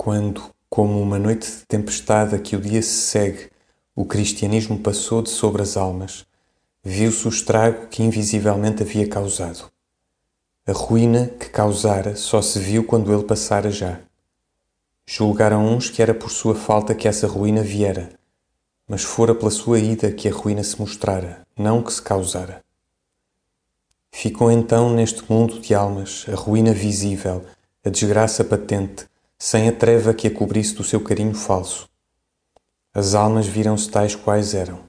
Quando, como uma noite de tempestade a que o dia se segue, o cristianismo passou de sobre as almas, viu-se o estrago que invisivelmente havia causado. A ruína que causara só se viu quando ele passara já. Julgaram uns que era por sua falta que essa ruína viera, mas fora pela sua ida que a ruína se mostrara, não que se causara. Ficou então neste mundo de almas a ruína visível, a desgraça patente, sem a treva que a cobrisse do seu carinho falso. As almas viram-se tais quais eram.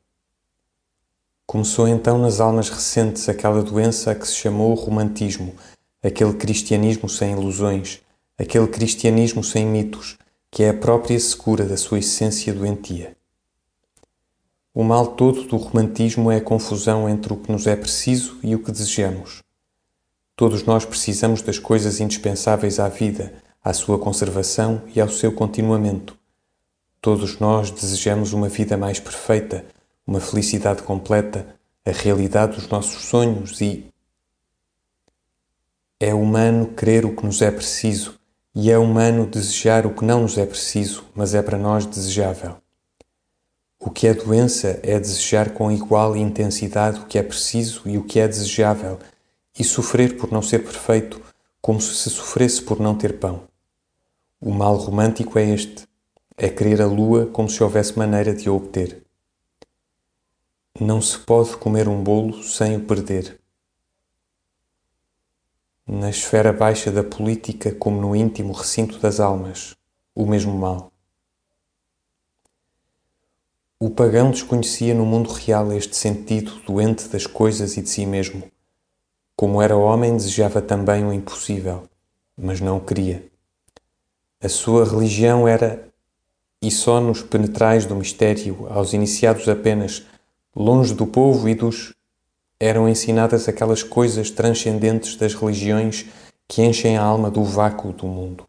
Começou então nas almas recentes aquela doença que se chamou romantismo, aquele cristianismo sem ilusões, aquele cristianismo sem mitos, que é a própria secura da sua essência doentia. O mal todo do romantismo é a confusão entre o que nos é preciso e o que desejamos. Todos nós precisamos das coisas indispensáveis à vida, à sua conservação e ao seu continuamento. Todos nós desejamos uma vida mais perfeita, uma felicidade completa, a realidade dos nossos sonhos e. É humano querer o que nos é preciso e é humano desejar o que não nos é preciso, mas é para nós desejável. O que é doença é desejar com igual intensidade o que é preciso e o que é desejável e sofrer por não ser perfeito, como se sofresse por não ter pão. O mal romântico é este: é querer a lua como se houvesse maneira de a obter. Não se pode comer um bolo sem o perder. Na esfera baixa da política, como no íntimo recinto das almas, o mesmo mal. O pagão desconhecia no mundo real este sentido doente das coisas e de si mesmo. Como era homem, desejava também o impossível, mas não o queria. A sua religião era, e só nos penetrais do mistério, aos iniciados apenas, longe do povo e dos. eram ensinadas aquelas coisas transcendentes das religiões que enchem a alma do vácuo do mundo.